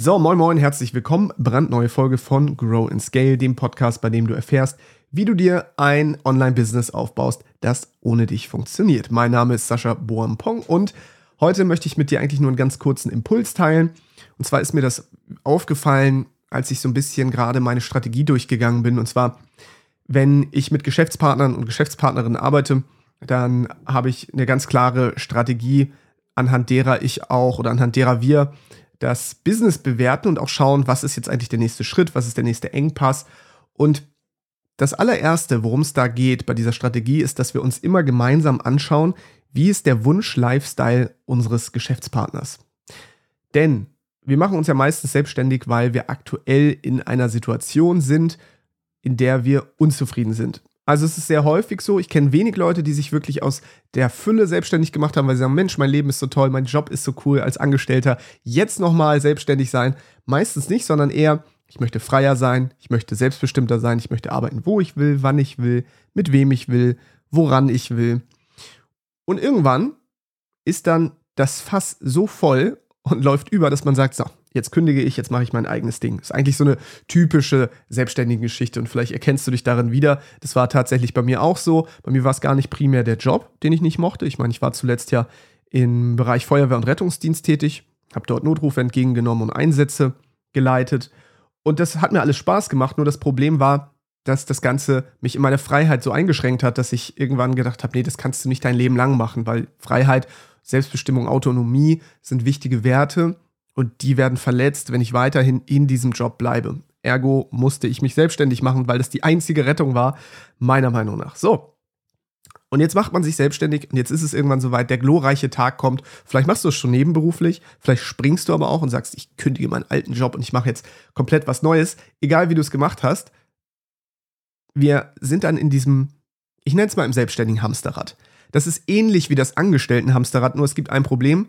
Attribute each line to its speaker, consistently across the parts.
Speaker 1: So, moin moin, herzlich willkommen. Brandneue Folge von Grow and Scale, dem Podcast, bei dem du erfährst, wie du dir ein Online-Business aufbaust, das ohne dich funktioniert. Mein Name ist Sascha Boampong und heute möchte ich mit dir eigentlich nur einen ganz kurzen Impuls teilen. Und zwar ist mir das aufgefallen, als ich so ein bisschen gerade meine Strategie durchgegangen bin. Und zwar, wenn ich mit Geschäftspartnern und Geschäftspartnerinnen arbeite, dann habe ich eine ganz klare Strategie, anhand derer ich auch oder anhand derer wir das Business bewerten und auch schauen, was ist jetzt eigentlich der nächste Schritt, was ist der nächste Engpass. Und das allererste, worum es da geht bei dieser Strategie, ist, dass wir uns immer gemeinsam anschauen, wie ist der Wunsch-Lifestyle unseres Geschäftspartners. Denn wir machen uns ja meistens selbstständig, weil wir aktuell in einer Situation sind, in der wir unzufrieden sind. Also es ist sehr häufig so, ich kenne wenig Leute, die sich wirklich aus der Fülle selbstständig gemacht haben, weil sie sagen, Mensch, mein Leben ist so toll, mein Job ist so cool als Angestellter, jetzt nochmal selbstständig sein. Meistens nicht, sondern eher, ich möchte freier sein, ich möchte selbstbestimmter sein, ich möchte arbeiten, wo ich will, wann ich will, mit wem ich will, woran ich will. Und irgendwann ist dann das Fass so voll und läuft über, dass man sagt, so, jetzt kündige ich, jetzt mache ich mein eigenes Ding. Das ist eigentlich so eine typische selbstständige Geschichte und vielleicht erkennst du dich darin wieder. Das war tatsächlich bei mir auch so. Bei mir war es gar nicht primär der Job, den ich nicht mochte. Ich meine, ich war zuletzt ja im Bereich Feuerwehr und Rettungsdienst tätig, habe dort Notrufe entgegengenommen und Einsätze geleitet. Und das hat mir alles Spaß gemacht, nur das Problem war, dass das Ganze mich in meine Freiheit so eingeschränkt hat, dass ich irgendwann gedacht habe, nee, das kannst du nicht dein Leben lang machen, weil Freiheit, Selbstbestimmung, Autonomie sind wichtige Werte und die werden verletzt, wenn ich weiterhin in diesem Job bleibe. Ergo musste ich mich selbstständig machen, weil das die einzige Rettung war, meiner Meinung nach. So. Und jetzt macht man sich selbstständig und jetzt ist es irgendwann soweit, der glorreiche Tag kommt. Vielleicht machst du es schon nebenberuflich, vielleicht springst du aber auch und sagst, ich kündige meinen alten Job und ich mache jetzt komplett was Neues. Egal wie du es gemacht hast, wir sind dann in diesem, ich nenne es mal im selbstständigen Hamsterrad. Das ist ähnlich wie das Angestellten-Hamsterrad, nur es gibt ein Problem.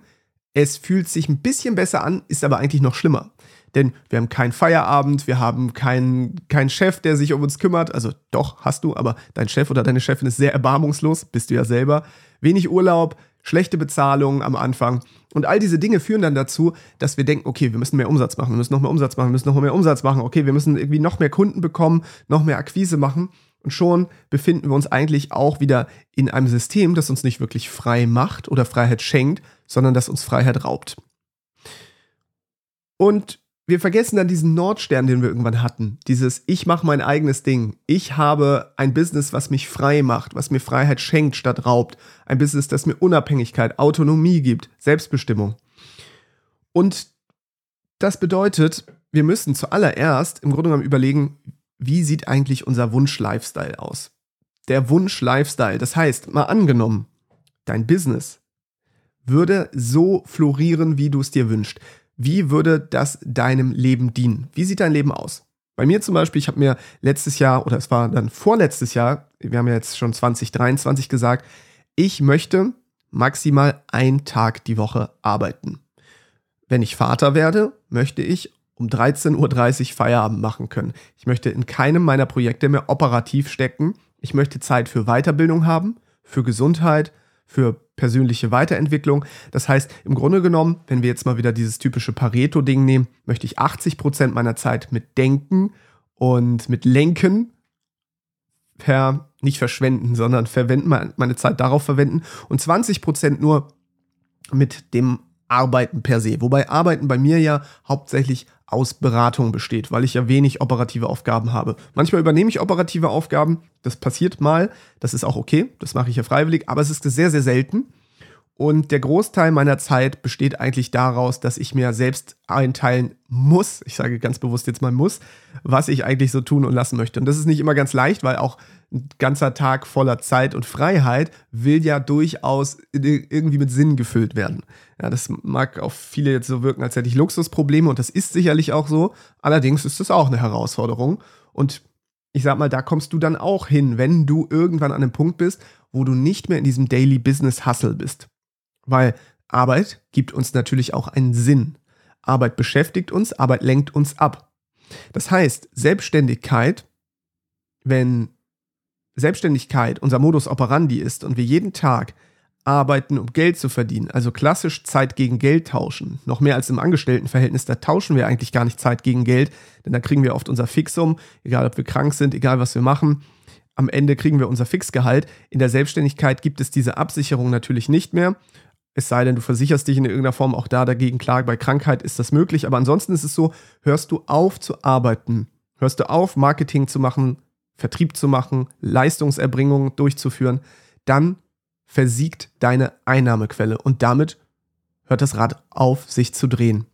Speaker 1: Es fühlt sich ein bisschen besser an, ist aber eigentlich noch schlimmer. Denn wir haben keinen Feierabend, wir haben keinen, keinen Chef, der sich um uns kümmert. Also doch, hast du, aber dein Chef oder deine Chefin ist sehr erbarmungslos, bist du ja selber. Wenig Urlaub, schlechte Bezahlung am Anfang. Und all diese Dinge führen dann dazu, dass wir denken, okay, wir müssen mehr Umsatz machen, wir müssen noch mehr Umsatz machen, wir müssen noch mehr Umsatz machen, okay, wir müssen irgendwie noch mehr Kunden bekommen, noch mehr Akquise machen. Und schon befinden wir uns eigentlich auch wieder in einem System, das uns nicht wirklich frei macht oder Freiheit schenkt, sondern das uns Freiheit raubt. Und wir vergessen dann diesen Nordstern, den wir irgendwann hatten. Dieses Ich mache mein eigenes Ding. Ich habe ein Business, was mich frei macht, was mir Freiheit schenkt statt raubt. Ein Business, das mir Unabhängigkeit, Autonomie gibt, Selbstbestimmung. Und das bedeutet, wir müssen zuallererst im Grunde genommen überlegen, wie sieht eigentlich unser Wunsch-Lifestyle aus? Der Wunsch-Lifestyle, das heißt, mal angenommen, dein Business würde so florieren, wie du es dir wünschst. Wie würde das deinem Leben dienen? Wie sieht dein Leben aus? Bei mir zum Beispiel, ich habe mir letztes Jahr, oder es war dann vorletztes Jahr, wir haben ja jetzt schon 2023 gesagt, ich möchte maximal einen Tag die Woche arbeiten. Wenn ich Vater werde, möchte ich um 13.30 Uhr Feierabend machen können. Ich möchte in keinem meiner Projekte mehr operativ stecken. Ich möchte Zeit für Weiterbildung haben, für Gesundheit, für persönliche Weiterentwicklung. Das heißt, im Grunde genommen, wenn wir jetzt mal wieder dieses typische Pareto-Ding nehmen, möchte ich 80 Prozent meiner Zeit mit Denken und mit Lenken per, nicht verschwenden, sondern verwenden, meine Zeit darauf verwenden und 20 Prozent nur mit dem Arbeiten per se. Wobei Arbeiten bei mir ja hauptsächlich aus Beratung besteht, weil ich ja wenig operative Aufgaben habe. Manchmal übernehme ich operative Aufgaben, das passiert mal, das ist auch okay, das mache ich ja freiwillig, aber es ist sehr, sehr selten. Und der Großteil meiner Zeit besteht eigentlich daraus, dass ich mir selbst einteilen muss, ich sage ganz bewusst jetzt mal muss, was ich eigentlich so tun und lassen möchte. Und das ist nicht immer ganz leicht, weil auch ein ganzer Tag voller Zeit und Freiheit will ja durchaus irgendwie mit Sinn gefüllt werden. Ja, das mag auf viele jetzt so wirken, als hätte ich Luxusprobleme und das ist sicherlich auch so. Allerdings ist das auch eine Herausforderung. Und ich sag mal, da kommst du dann auch hin, wenn du irgendwann an einem Punkt bist, wo du nicht mehr in diesem Daily Business Hustle bist. Weil Arbeit gibt uns natürlich auch einen Sinn. Arbeit beschäftigt uns, Arbeit lenkt uns ab. Das heißt, Selbstständigkeit, wenn Selbstständigkeit unser Modus operandi ist und wir jeden Tag arbeiten, um Geld zu verdienen. Also klassisch Zeit gegen Geld tauschen. Noch mehr als im Angestelltenverhältnis, da tauschen wir eigentlich gar nicht Zeit gegen Geld, denn da kriegen wir oft unser Fixum, egal ob wir krank sind, egal was wir machen. Am Ende kriegen wir unser Fixgehalt. In der Selbstständigkeit gibt es diese Absicherung natürlich nicht mehr. Es sei denn, du versicherst dich in irgendeiner Form auch da dagegen klar. Bei Krankheit ist das möglich. Aber ansonsten ist es so, hörst du auf zu arbeiten, hörst du auf, Marketing zu machen, Vertrieb zu machen, Leistungserbringung durchzuführen, dann versiegt deine Einnahmequelle und damit hört das Rad auf, sich zu drehen.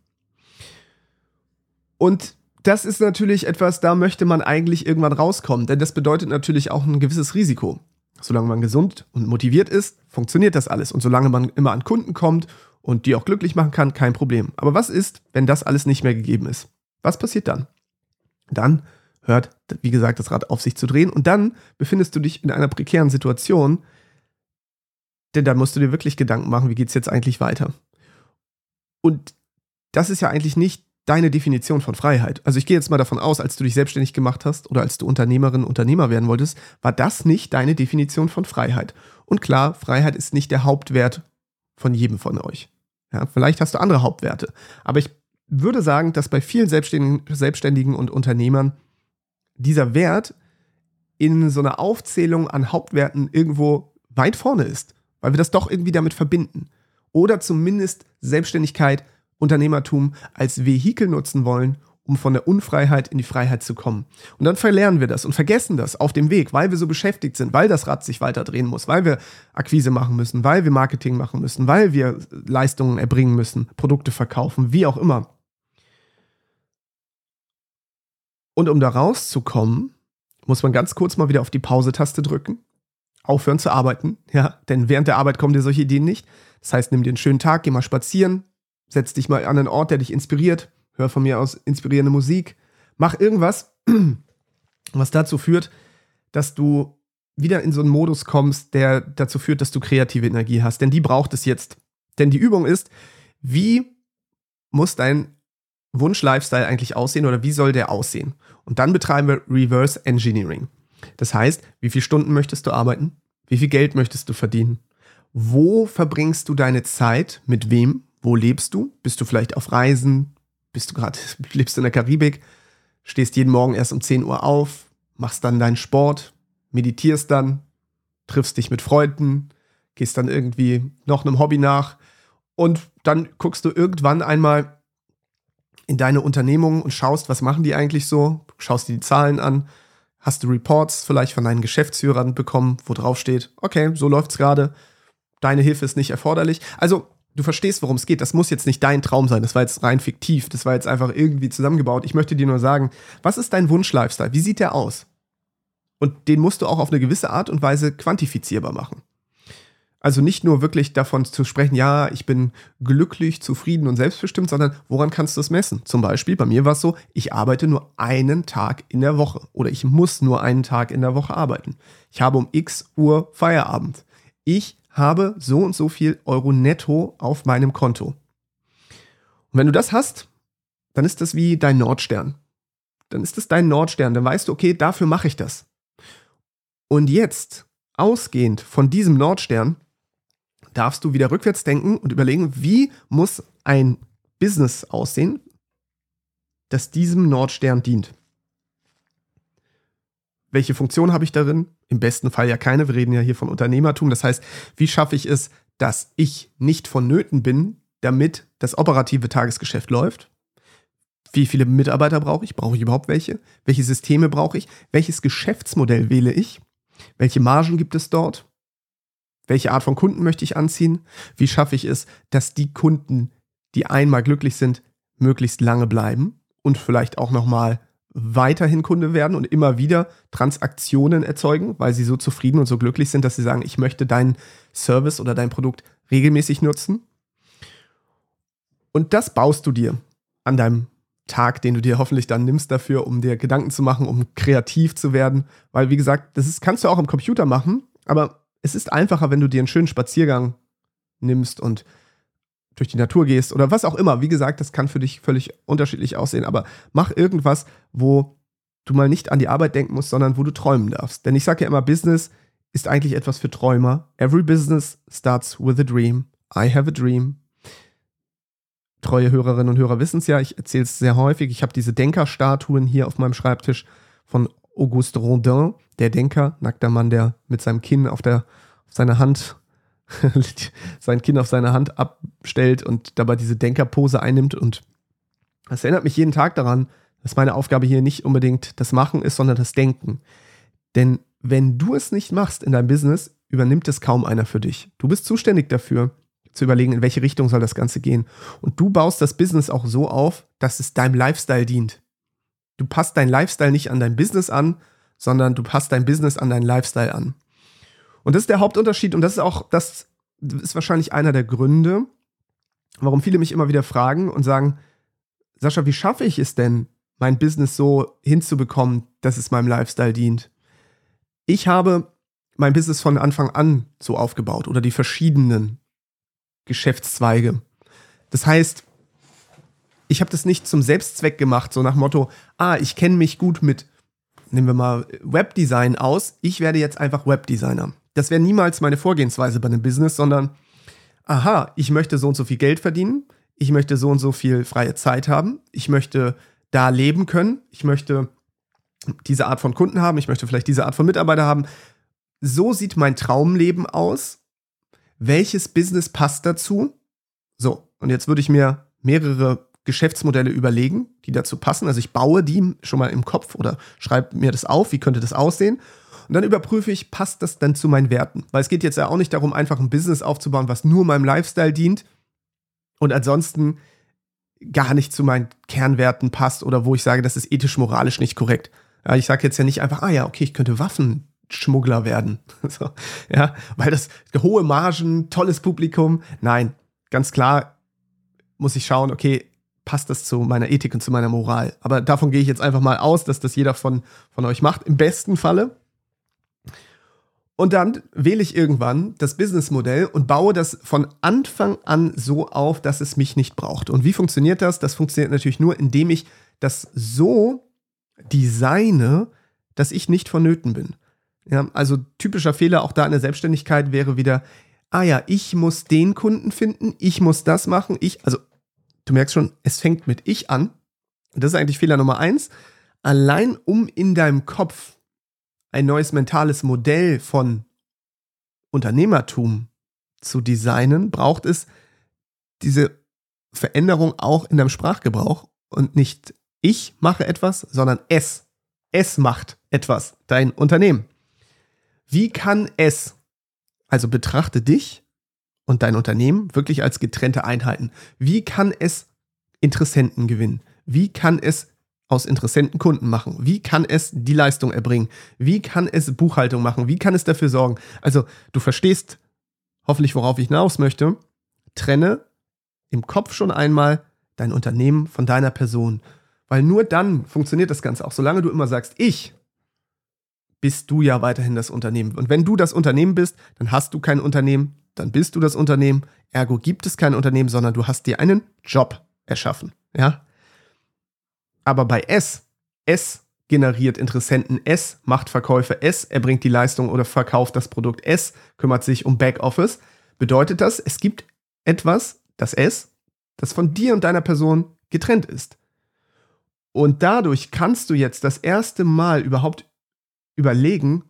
Speaker 1: Und das ist natürlich etwas, da möchte man eigentlich irgendwann rauskommen, denn das bedeutet natürlich auch ein gewisses Risiko. Solange man gesund und motiviert ist, funktioniert das alles. Und solange man immer an Kunden kommt und die auch glücklich machen kann, kein Problem. Aber was ist, wenn das alles nicht mehr gegeben ist? Was passiert dann? Dann hört, wie gesagt, das Rad auf sich zu drehen und dann befindest du dich in einer prekären Situation, denn da musst du dir wirklich Gedanken machen, wie geht es jetzt eigentlich weiter. Und das ist ja eigentlich nicht deine Definition von Freiheit. Also ich gehe jetzt mal davon aus, als du dich selbstständig gemacht hast oder als du Unternehmerin, Unternehmer werden wolltest, war das nicht deine Definition von Freiheit. Und klar, Freiheit ist nicht der Hauptwert von jedem von euch. Ja, vielleicht hast du andere Hauptwerte. Aber ich würde sagen, dass bei vielen Selbstständigen, Selbstständigen und Unternehmern dieser Wert in so einer Aufzählung an Hauptwerten irgendwo weit vorne ist weil wir das doch irgendwie damit verbinden. Oder zumindest Selbstständigkeit, Unternehmertum als Vehikel nutzen wollen, um von der Unfreiheit in die Freiheit zu kommen. Und dann verlernen wir das und vergessen das auf dem Weg, weil wir so beschäftigt sind, weil das Rad sich weiter drehen muss, weil wir Akquise machen müssen, weil wir Marketing machen müssen, weil wir Leistungen erbringen müssen, Produkte verkaufen, wie auch immer. Und um da rauszukommen, muss man ganz kurz mal wieder auf die Pause-Taste drücken aufhören zu arbeiten, ja, denn während der Arbeit kommen dir solche Ideen nicht. Das heißt, nimm dir einen schönen Tag, geh mal spazieren, setz dich mal an einen Ort, der dich inspiriert, hör von mir aus inspirierende Musik, mach irgendwas, was dazu führt, dass du wieder in so einen Modus kommst, der dazu führt, dass du kreative Energie hast, denn die braucht es jetzt. Denn die Übung ist, wie muss dein Wunsch-Lifestyle eigentlich aussehen oder wie soll der aussehen? Und dann betreiben wir Reverse Engineering. Das heißt, wie viele Stunden möchtest du arbeiten? Wie viel Geld möchtest du verdienen? Wo verbringst du deine Zeit? Mit wem? Wo lebst du? Bist du vielleicht auf Reisen? Bist du gerade, lebst du in der Karibik? Stehst jeden Morgen erst um 10 Uhr auf, machst dann deinen Sport, meditierst dann, triffst dich mit Freunden, gehst dann irgendwie noch einem Hobby nach und dann guckst du irgendwann einmal in deine Unternehmung und schaust, was machen die eigentlich so, schaust dir die Zahlen an, Hast du Reports vielleicht von deinen Geschäftsführern bekommen, wo drauf steht, okay, so läuft's gerade, deine Hilfe ist nicht erforderlich. Also, du verstehst, worum es geht. Das muss jetzt nicht dein Traum sein. Das war jetzt rein fiktiv. Das war jetzt einfach irgendwie zusammengebaut. Ich möchte dir nur sagen, was ist dein Wunsch-Lifestyle? Wie sieht der aus? Und den musst du auch auf eine gewisse Art und Weise quantifizierbar machen. Also nicht nur wirklich davon zu sprechen, ja, ich bin glücklich, zufrieden und selbstbestimmt, sondern woran kannst du es messen? Zum Beispiel, bei mir war es so, ich arbeite nur einen Tag in der Woche oder ich muss nur einen Tag in der Woche arbeiten. Ich habe um x Uhr Feierabend. Ich habe so und so viel Euro netto auf meinem Konto. Und wenn du das hast, dann ist das wie dein Nordstern. Dann ist das dein Nordstern. Dann weißt du, okay, dafür mache ich das. Und jetzt, ausgehend von diesem Nordstern, darfst du wieder rückwärts denken und überlegen, wie muss ein Business aussehen, das diesem Nordstern dient. Welche Funktion habe ich darin? Im besten Fall ja keine. Wir reden ja hier von Unternehmertum. Das heißt, wie schaffe ich es, dass ich nicht vonnöten bin, damit das operative Tagesgeschäft läuft? Wie viele Mitarbeiter brauche ich? Brauche ich überhaupt welche? Welche Systeme brauche ich? Welches Geschäftsmodell wähle ich? Welche Margen gibt es dort? Welche Art von Kunden möchte ich anziehen? Wie schaffe ich es, dass die Kunden, die einmal glücklich sind, möglichst lange bleiben und vielleicht auch nochmal weiterhin Kunde werden und immer wieder Transaktionen erzeugen, weil sie so zufrieden und so glücklich sind, dass sie sagen, ich möchte deinen Service oder dein Produkt regelmäßig nutzen. Und das baust du dir an deinem Tag, den du dir hoffentlich dann nimmst dafür, um dir Gedanken zu machen, um kreativ zu werden. Weil, wie gesagt, das ist, kannst du auch am Computer machen, aber es ist einfacher, wenn du dir einen schönen Spaziergang nimmst und durch die Natur gehst oder was auch immer. Wie gesagt, das kann für dich völlig unterschiedlich aussehen, aber mach irgendwas, wo du mal nicht an die Arbeit denken musst, sondern wo du träumen darfst. Denn ich sage ja immer, Business ist eigentlich etwas für Träumer. Every business starts with a dream. I have a dream. Treue Hörerinnen und Hörer wissen es ja, ich erzähle es sehr häufig. Ich habe diese Denkerstatuen hier auf meinem Schreibtisch von Auguste Rodin, der Denker, nackter Mann, der mit seinem Kinn auf, der, auf seiner Hand, sein Kinn auf seine Hand abstellt und dabei diese Denkerpose einnimmt. Und das erinnert mich jeden Tag daran, dass meine Aufgabe hier nicht unbedingt das Machen ist, sondern das Denken. Denn wenn du es nicht machst in deinem Business, übernimmt es kaum einer für dich. Du bist zuständig dafür, zu überlegen, in welche Richtung soll das Ganze gehen. Und du baust das Business auch so auf, dass es deinem Lifestyle dient. Du passt dein Lifestyle nicht an dein Business an, sondern du passt dein Business an deinen Lifestyle an. Und das ist der Hauptunterschied und das ist auch, das ist wahrscheinlich einer der Gründe, warum viele mich immer wieder fragen und sagen, Sascha, wie schaffe ich es denn, mein Business so hinzubekommen, dass es meinem Lifestyle dient? Ich habe mein Business von Anfang an so aufgebaut oder die verschiedenen Geschäftszweige. Das heißt, ich habe das nicht zum Selbstzweck gemacht, so nach Motto, ah, ich kenne mich gut mit, nehmen wir mal Webdesign aus, ich werde jetzt einfach Webdesigner. Das wäre niemals meine Vorgehensweise bei einem Business, sondern, aha, ich möchte so und so viel Geld verdienen, ich möchte so und so viel freie Zeit haben, ich möchte da leben können, ich möchte diese Art von Kunden haben, ich möchte vielleicht diese Art von Mitarbeiter haben. So sieht mein Traumleben aus. Welches Business passt dazu? So, und jetzt würde ich mir mehrere Geschäftsmodelle überlegen, die dazu passen. Also ich baue die schon mal im Kopf oder schreibe mir das auf, wie könnte das aussehen. Und dann überprüfe ich, passt das dann zu meinen Werten? Weil es geht jetzt ja auch nicht darum, einfach ein Business aufzubauen, was nur meinem Lifestyle dient und ansonsten gar nicht zu meinen Kernwerten passt oder wo ich sage, das ist ethisch-moralisch nicht korrekt. Ja, ich sage jetzt ja nicht einfach, ah ja, okay, ich könnte Waffenschmuggler werden. so, ja, weil das hohe Margen, tolles Publikum. Nein, ganz klar muss ich schauen, okay, passt das zu meiner Ethik und zu meiner Moral. Aber davon gehe ich jetzt einfach mal aus, dass das jeder von, von euch macht, im besten Falle. Und dann wähle ich irgendwann das Businessmodell und baue das von Anfang an so auf, dass es mich nicht braucht. Und wie funktioniert das? Das funktioniert natürlich nur, indem ich das so designe, dass ich nicht vonnöten bin. Ja, also typischer Fehler auch da in der Selbstständigkeit wäre wieder, ah ja, ich muss den Kunden finden, ich muss das machen, ich, also du merkst schon, es fängt mit ich an. Das ist eigentlich Fehler Nummer eins. Allein um in deinem Kopf ein neues mentales Modell von Unternehmertum zu designen, braucht es diese Veränderung auch in deinem Sprachgebrauch und nicht ich mache etwas, sondern es. Es macht etwas, dein Unternehmen. Wie kann es, also betrachte dich und dein Unternehmen wirklich als getrennte Einheiten. Wie kann es Interessenten gewinnen? Wie kann es aus Interessenten Kunden machen? Wie kann es die Leistung erbringen? Wie kann es Buchhaltung machen? Wie kann es dafür sorgen? Also, du verstehst hoffentlich, worauf ich hinaus möchte. Trenne im Kopf schon einmal dein Unternehmen von deiner Person. Weil nur dann funktioniert das Ganze auch. Solange du immer sagst, ich, bist du ja weiterhin das Unternehmen. Und wenn du das Unternehmen bist, dann hast du kein Unternehmen, dann bist du das Unternehmen. Ergo gibt es kein Unternehmen, sondern du hast dir einen Job erschaffen. Ja? Aber bei S, S generiert Interessenten, S macht Verkäufe, S erbringt die Leistung oder verkauft das Produkt, S kümmert sich um Backoffice. Bedeutet das, es gibt etwas, das S, das von dir und deiner Person getrennt ist. Und dadurch kannst du jetzt das erste Mal überhaupt überlegen,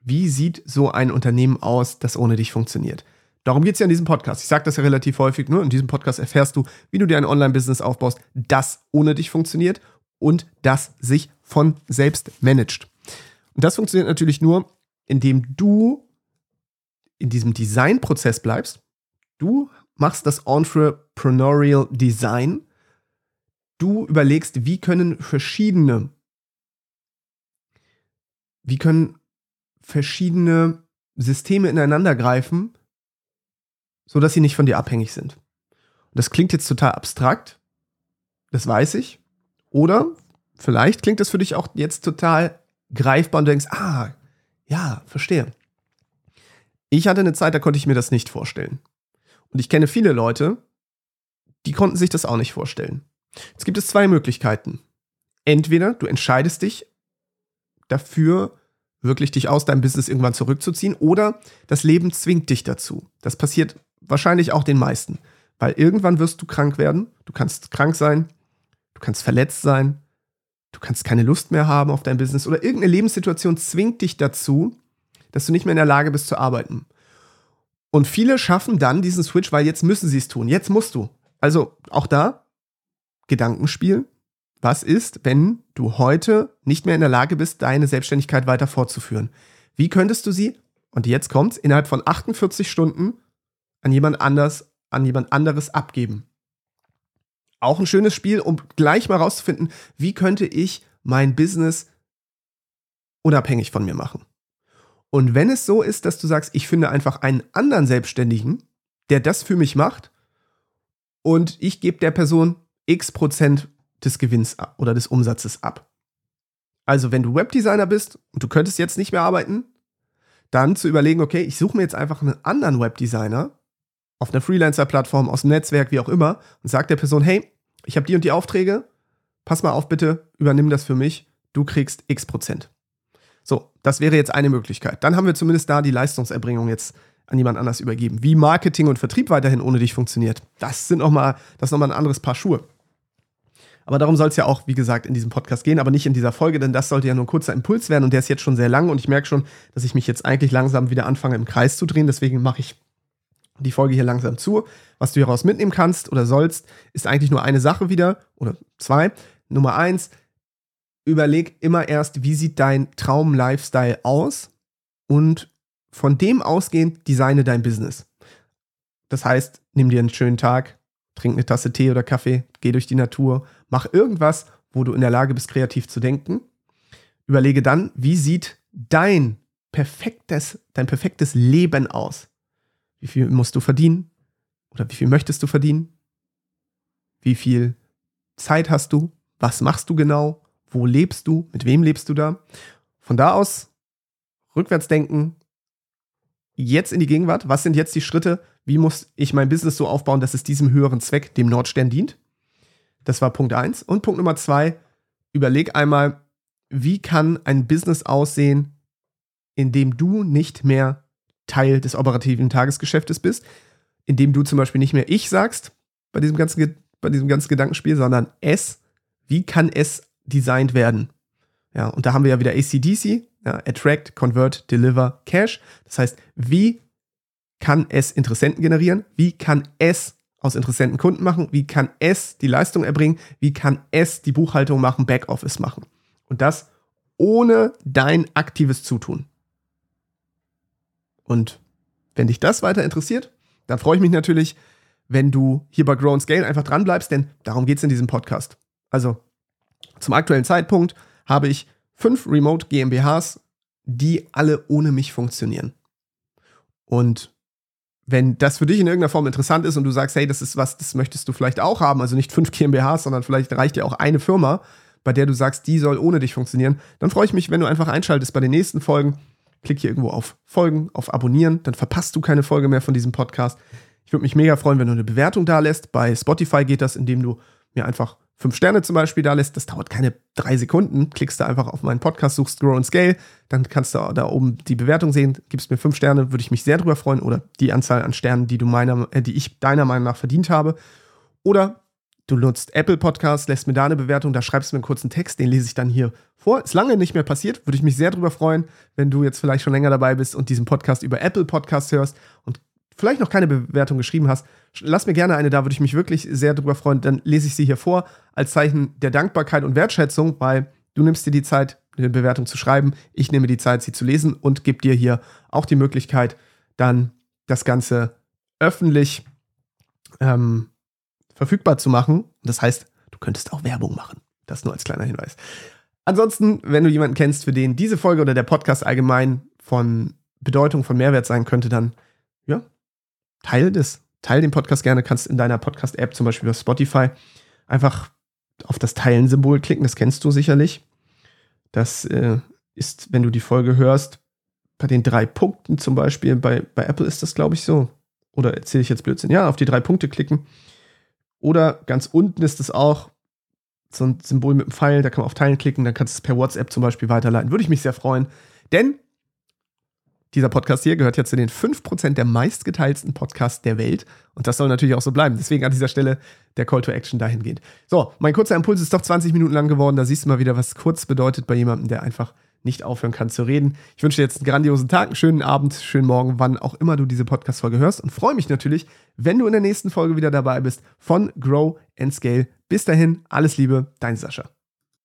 Speaker 1: wie sieht so ein Unternehmen aus, das ohne dich funktioniert. Darum geht es ja in diesem Podcast. Ich sage das ja relativ häufig. Nur in diesem Podcast erfährst du, wie du dir ein Online-Business aufbaust, das ohne dich funktioniert und das sich von selbst managt. Und das funktioniert natürlich nur, indem du in diesem Designprozess bleibst. Du machst das Entrepreneurial Design. Du überlegst, wie können verschiedene, wie können verschiedene Systeme ineinander greifen, so dass sie nicht von dir abhängig sind. Und das klingt jetzt total abstrakt, das weiß ich. Oder vielleicht klingt das für dich auch jetzt total greifbar und du denkst, ah, ja, verstehe. Ich hatte eine Zeit, da konnte ich mir das nicht vorstellen. Und ich kenne viele Leute, die konnten sich das auch nicht vorstellen. Jetzt gibt es zwei Möglichkeiten. Entweder du entscheidest dich dafür, wirklich dich aus deinem Business irgendwann zurückzuziehen oder das Leben zwingt dich dazu. Das passiert wahrscheinlich auch den meisten, weil irgendwann wirst du krank werden, du kannst krank sein, du kannst verletzt sein, du kannst keine Lust mehr haben auf dein Business oder irgendeine Lebenssituation zwingt dich dazu, dass du nicht mehr in der Lage bist zu arbeiten. Und viele schaffen dann diesen Switch, weil jetzt müssen sie es tun. Jetzt musst du. Also auch da Gedankenspiel. Was ist, wenn du heute nicht mehr in der Lage bist, deine Selbstständigkeit weiter fortzuführen? Wie könntest du sie, und jetzt kommt's, innerhalb von 48 Stunden an jemand anders, an jemand anderes abgeben? Auch ein schönes Spiel, um gleich mal rauszufinden, wie könnte ich mein Business unabhängig von mir machen? Und wenn es so ist, dass du sagst, ich finde einfach einen anderen Selbstständigen, der das für mich macht, und ich gebe der Person x Prozent des Gewinns oder des Umsatzes ab. Also, wenn du Webdesigner bist und du könntest jetzt nicht mehr arbeiten, dann zu überlegen, okay, ich suche mir jetzt einfach einen anderen Webdesigner auf einer Freelancer-Plattform, aus dem Netzwerk, wie auch immer, und sag der Person, hey, ich habe die und die Aufträge, pass mal auf bitte, übernimm das für mich, du kriegst x Prozent. So, das wäre jetzt eine Möglichkeit. Dann haben wir zumindest da die Leistungserbringung jetzt an jemand anders übergeben. Wie Marketing und Vertrieb weiterhin ohne dich funktioniert, das sind noch mal, das ist nochmal ein anderes Paar Schuhe. Aber darum soll es ja auch, wie gesagt, in diesem Podcast gehen, aber nicht in dieser Folge, denn das sollte ja nur ein kurzer Impuls werden und der ist jetzt schon sehr lang und ich merke schon, dass ich mich jetzt eigentlich langsam wieder anfange im Kreis zu drehen. Deswegen mache ich die Folge hier langsam zu. Was du hieraus mitnehmen kannst oder sollst, ist eigentlich nur eine Sache wieder oder zwei. Nummer eins, überleg immer erst, wie sieht dein Traum-Lifestyle aus und von dem ausgehend designe dein Business. Das heißt, nimm dir einen schönen Tag, trink eine Tasse Tee oder Kaffee, geh durch die Natur, mach irgendwas, wo du in der Lage bist, kreativ zu denken. Überlege dann, wie sieht dein perfektes, dein perfektes Leben aus? Wie viel musst du verdienen? Oder wie viel möchtest du verdienen? Wie viel Zeit hast du? Was machst du genau? Wo lebst du? Mit wem lebst du da? Von da aus rückwärts denken, jetzt in die Gegenwart. Was sind jetzt die Schritte? Wie muss ich mein Business so aufbauen, dass es diesem höheren Zweck, dem Nordstern, dient? Das war Punkt 1. Und Punkt Nummer 2, überleg einmal, wie kann ein Business aussehen, in dem du nicht mehr Teil des operativen Tagesgeschäftes bist, in dem du zum Beispiel nicht mehr ich sagst bei diesem ganzen, bei diesem ganzen Gedankenspiel, sondern es. Wie kann es designt werden? Ja, und da haben wir ja wieder ACDC, ja, Attract, Convert, Deliver, Cash. Das heißt, wie kann es Interessenten generieren? Wie kann es aus Interessenten Kunden machen? Wie kann es die Leistung erbringen? Wie kann es die Buchhaltung machen, Backoffice machen? Und das ohne dein aktives Zutun. Und wenn dich das weiter interessiert, dann freue ich mich natürlich, wenn du hier bei Grow and Scale einfach dran bleibst, denn darum geht es in diesem Podcast. Also zum aktuellen Zeitpunkt habe ich fünf Remote GmbHs, die alle ohne mich funktionieren. Und wenn das für dich in irgendeiner Form interessant ist und du sagst, hey, das ist was, das möchtest du vielleicht auch haben, also nicht fünf GmbHs, sondern vielleicht reicht dir auch eine Firma, bei der du sagst, die soll ohne dich funktionieren, dann freue ich mich, wenn du einfach einschaltest bei den nächsten Folgen. Klick hier irgendwo auf Folgen, auf Abonnieren, dann verpasst du keine Folge mehr von diesem Podcast. Ich würde mich mega freuen, wenn du eine Bewertung da lässt. Bei Spotify geht das, indem du mir einfach fünf Sterne zum Beispiel da lässt, das dauert keine drei Sekunden. Klickst du einfach auf meinen Podcast, suchst Grow and Scale, dann kannst du da oben die Bewertung sehen, gibst mir fünf Sterne, würde ich mich sehr drüber freuen. Oder die Anzahl an Sternen, die du meiner, äh, die ich deiner Meinung nach verdient habe. Oder du nutzt Apple Podcast, lässt mir da eine Bewertung, da schreibst du mir einen kurzen Text, den lese ich dann hier vor. Ist lange nicht mehr passiert, würde ich mich sehr drüber freuen, wenn du jetzt vielleicht schon länger dabei bist und diesen Podcast über Apple Podcast hörst und vielleicht noch keine Bewertung geschrieben hast, lass mir gerne eine da, würde ich mich wirklich sehr drüber freuen. Dann lese ich sie hier vor als Zeichen der Dankbarkeit und Wertschätzung, weil du nimmst dir die Zeit, eine Bewertung zu schreiben. Ich nehme die Zeit, sie zu lesen und gebe dir hier auch die Möglichkeit, dann das Ganze öffentlich ähm, verfügbar zu machen. Das heißt, du könntest auch Werbung machen. Das nur als kleiner Hinweis. Ansonsten, wenn du jemanden kennst, für den diese Folge oder der Podcast allgemein von Bedeutung, von Mehrwert sein könnte, dann ja, teil das. Teil den Podcast gerne, kannst in deiner Podcast-App, zum Beispiel über Spotify, einfach auf das Teilen-Symbol klicken, das kennst du sicherlich. Das äh, ist, wenn du die Folge hörst, bei den drei Punkten zum Beispiel, bei, bei Apple ist das, glaube ich, so. Oder erzähle ich jetzt Blödsinn? Ja, auf die drei Punkte klicken. Oder ganz unten ist es auch so ein Symbol mit einem Pfeil, da kann man auf Teilen klicken, dann kannst du es per WhatsApp zum Beispiel weiterleiten. Würde ich mich sehr freuen. Denn dieser Podcast hier gehört ja zu den 5% der meistgeteilten Podcasts der Welt. Und das soll natürlich auch so bleiben. Deswegen an dieser Stelle der Call to Action dahingehend. So, mein kurzer Impuls ist doch 20 Minuten lang geworden. Da siehst du mal wieder, was kurz bedeutet bei jemandem, der einfach nicht aufhören kann zu reden. Ich wünsche dir jetzt einen grandiosen Tag, einen schönen Abend, schönen Morgen, wann auch immer du diese Podcast-Folge hörst. Und freue mich natürlich, wenn du in der nächsten Folge wieder dabei bist von Grow and Scale. Bis dahin, alles Liebe, dein Sascha.